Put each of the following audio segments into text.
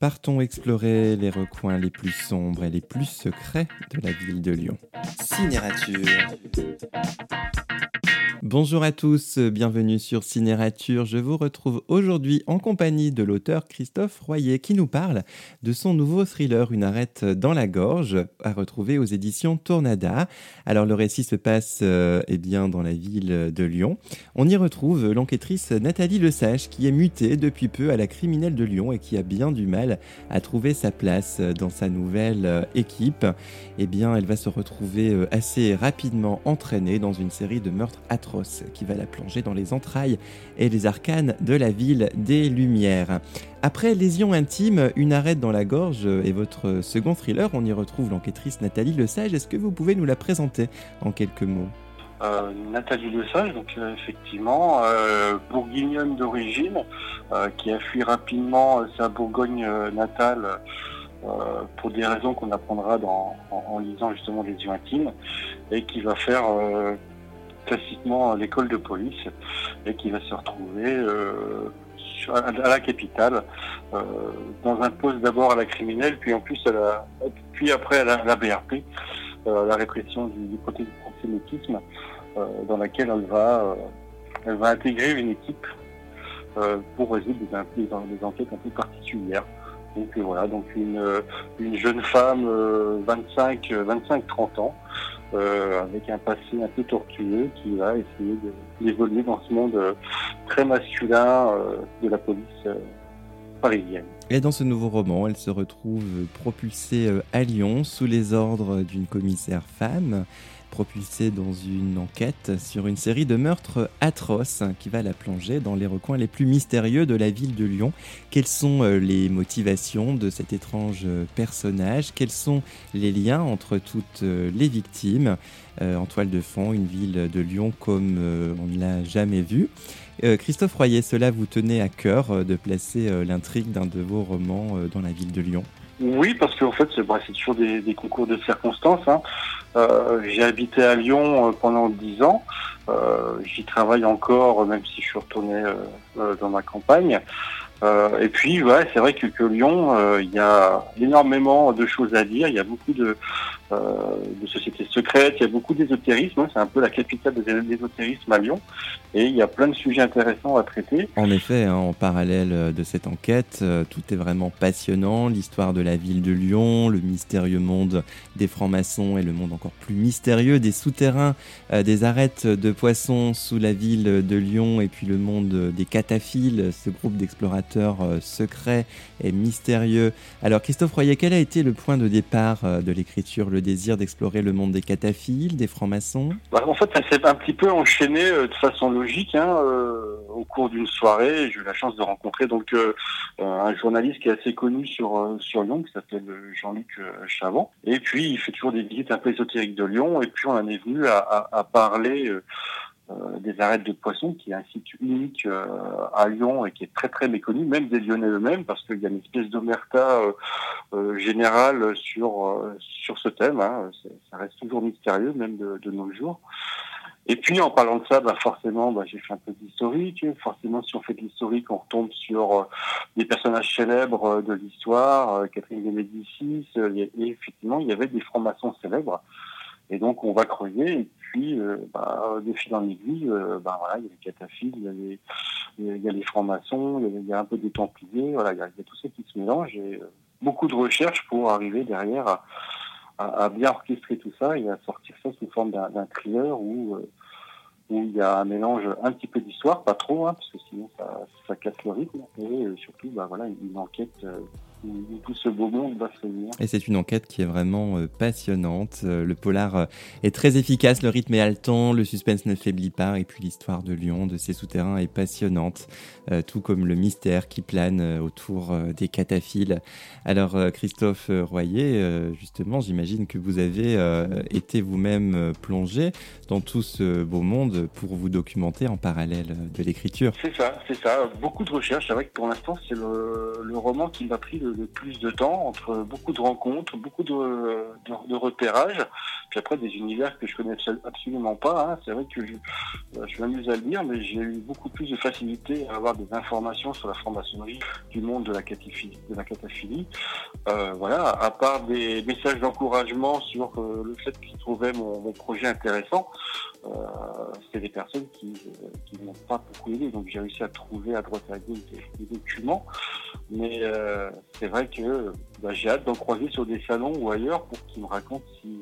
Partons explorer les recoins les plus sombres et les plus secrets de la ville de Lyon. Cinérature. Bonjour à tous, bienvenue sur Cinérature. Je vous retrouve aujourd'hui en compagnie de l'auteur Christophe Royer qui nous parle de son nouveau thriller Une arête dans la gorge à retrouver aux éditions Tornada. Alors le récit se passe euh, eh bien dans la ville de Lyon. On y retrouve l'enquêtrice Nathalie Lesage qui est mutée depuis peu à la criminelle de Lyon et qui a bien du mal à trouver sa place dans sa nouvelle euh, équipe. Eh bien elle va se retrouver euh, assez rapidement entraînée dans une série de meurtres atroces qui va la plonger dans les entrailles et les arcanes de la ville des Lumières. Après Lésion intime, Une arête dans la gorge et votre second thriller, on y retrouve l'enquêtrice Nathalie Lesage. Est-ce que vous pouvez nous la présenter en quelques mots? Euh, Nathalie Lesage, donc euh, effectivement, euh, bourguignonne d'origine, qui a fui rapidement sa Bourgogne natale pour des raisons qu'on apprendra en, lisant justement les yeux intimes, et qui va faire classiquement à l'école de police et qui va se retrouver euh, à la capitale euh, dans un poste d'abord à la criminelle puis en plus à la, puis après à la, BRP euh, la répression du, du dans laquelle elle va elle va intégrer une équipe pour résoudre des, enquêtes un peu particulières donc voilà donc une, une jeune femme 25 25 30 ans euh, avec un passé un peu tortueux qui va essayer d'évoluer dans ce monde euh, très masculin euh, de la police parisienne. Et dans ce nouveau roman, elle se retrouve propulsée à Lyon sous les ordres d'une commissaire femme propulsée dans une enquête sur une série de meurtres atroces qui va la plonger dans les recoins les plus mystérieux de la ville de Lyon. Quelles sont euh, les motivations de cet étrange euh, personnage? Quels sont les liens entre toutes euh, les victimes? En toile de fond, une ville de Lyon comme on ne l'a jamais vue. Christophe Royer, cela vous tenait à cœur de placer l'intrigue d'un de vos romans dans la ville de Lyon? Oui, parce qu'en fait, c'est bah, toujours des, concours de circonstances. Hein. Euh, j'ai habité à Lyon euh, pendant dix ans. Euh, j'y travaille encore, même si je suis retourné dans ma campagne. Et puis, ouais, c'est vrai que, que Lyon, il y a énormément de choses à dire. Il y a beaucoup de, euh, de sociétés secrètes, il y a beaucoup d'ésotérisme, c'est un peu la capitale de l'ésotérisme à Lyon, et il y a plein de sujets intéressants à traiter. En effet, hein, en parallèle de cette enquête, euh, tout est vraiment passionnant, l'histoire de la ville de Lyon, le mystérieux monde des francs-maçons et le monde encore plus mystérieux des souterrains, euh, des arêtes de poissons sous la ville de Lyon, et puis le monde des cataphiles, ce groupe d'explorateurs secrets et mystérieux. Alors Christophe Royer, quel a été le point de départ de l'écriture, le désir d'explorer le monde des cataphiles, des francs-maçons? Bah, En fait, ça s'est un petit peu enchaîné euh, de façon logique hein, euh, au cours d'une soirée. J'ai eu la chance de rencontrer donc euh, un journaliste qui est assez connu sur Lyon, qui s'appelle Jean-Luc Chavant. Et puis, il fait toujours des visites un peu ésotériques de Lyon. Et puis, on en est venu à, parler euh, des arêtes de poissons, qui est un site unique euh, à Lyon et qui est très très méconnu, même des Lyonnais eux-mêmes, parce qu'il y a une espèce d'omerta euh, générale sur sur ce thème. Hein. Ça reste toujours mystérieux, même de, nos jours. Et puis en parlant de ça, bah forcément, bah, j'ai fait un peu d'historique. Forcément, si on fait de l'historique, on retombe sur des personnages célèbres de l'histoire, Catherine de Médicis. Et effectivement, il y avait des francs-maçons célèbres. Et donc on va creuser puis, euh, bah, de fil en aiguille, euh, bah, voilà, il y a les cataphiles, il y a les, francs-maçons, il, y a un peu des templiers, voilà, il y a, tout ça qui se mélange et euh, beaucoup de recherches pour arriver derrière à, bien orchestrer tout ça et à sortir ça sous forme d'un thriller où, où il y a un mélange un petit peu d'histoire, pas trop, hein, parce que sinon ça, ça casse le rythme, et surtout bah, voilà, une enquête tout ce beau monde va se Et c'est une enquête qui est vraiment euh, passionnante. Euh, le polar euh, est très efficace, le rythme est haletant, le suspense ne faiblit pas, et puis l'histoire de Lyon, de ses souterrains, est passionnante, tout comme le mystère qui plane autour des cataphiles. Alors, Christophe Royer, justement, j'imagine que vous avez été vous-même plongé dans tout ce beau monde pour vous documenter en parallèle de l'écriture. C'est ça, c'est ça. Beaucoup de recherches. C'est vrai que pour l'instant, c'est le, le roman qui m'a pris le le, plus de temps entre beaucoup de rencontres, beaucoup de, repérages, puis après des univers que je connais absolument pas. Hein. C'est vrai que je, euh, m'amuse à le dire, mais j'ai eu beaucoup plus de facilité à avoir des informations sur la franc-maçonnerie du monde de la cataphilie. De la cataphilie. Euh, voilà, à part des messages d'encouragement sur euh, le fait qu'ils trouvaient mon, projet intéressant, euh, c'était des personnes qui, qui m'ont pas beaucoup aidé. Donc j'ai réussi à trouver à droite à gauche des, documents. Mais c'est vrai que bah, j'ai hâte d'en croiser sur des salons ou ailleurs pour qu'ils me racontent si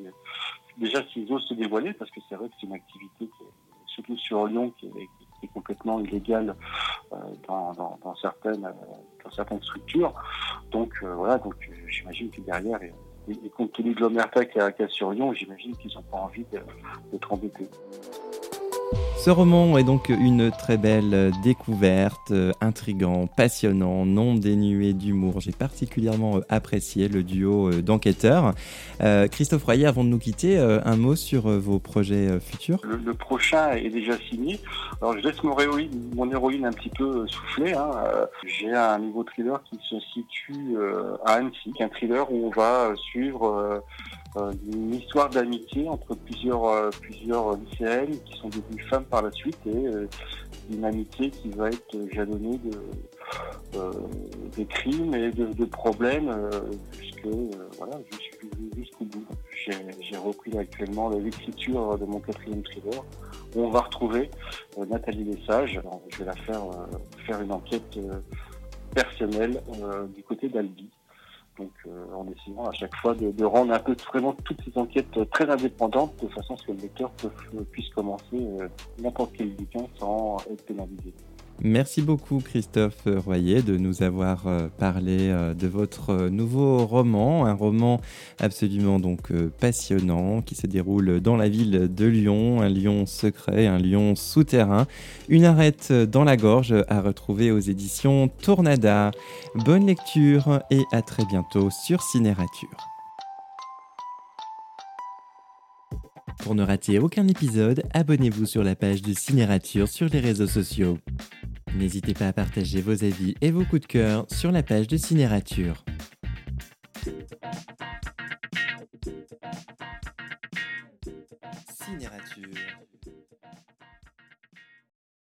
déjà s'ils osent se dévoiler, parce que c'est vrai que c'est une activité qui surtout sur Lyon qui est, complètement illégale dans, dans, certaines dans certaines structures. Donc voilà, donc j'imagine que derrière et, compte tenu de l'omerta qu'il y, a sur Lyon, j'imagine qu'ils n'ont pas envie d'être embêtés. Ce roman est donc une très belle découverte, euh, intrigant, passionnant, non dénué d'humour. J'ai particulièrement euh, apprécié le duo euh, d'enquêteurs. Christophe Royer, avant de nous quitter, un mot sur vos projets futurs le, prochain est déjà signé. Alors je laisse mon héroïne, un petit peu souffler. Hein. J'ai un nouveau thriller qui se situe à Annecy, un thriller où on va suivre une histoire d'amitié entre plusieurs, euh, plusieurs lycéennes qui sont devenues femmes par la suite et euh, une amitié qui va être jalonnée de, de crimes et de, problèmes jusque, voilà, jusqu'au bout. J'ai repris actuellement l'écriture de mon quatrième thriller où on va retrouver Nathalie Lesage. je vais la faire faire une enquête personnelle du côté d'Albi. Donc, euh, en essayant à chaque fois de, rendre un peu vraiment toutes ces enquêtes très indépendantes, de façon à ce que le lecteur puisse commencer euh, n'importe quel bouquin sans être pénalisé. Merci beaucoup Christophe Royer de nous avoir euh, parlé euh, de votre euh, nouveau roman, un roman absolument donc passionnant qui se déroule dans la ville de Lyon, un lion secret, un lion souterrain, une arête dans la gorge à retrouver aux éditions Tournada. Bonne lecture et à très bientôt sur Cinérature. Pour ne rater aucun épisode, abonnez-vous sur la page de Cinérature sur les réseaux sociaux. N'hésitez pas à partager vos avis et vos coups de cœur sur la page de Cinérature.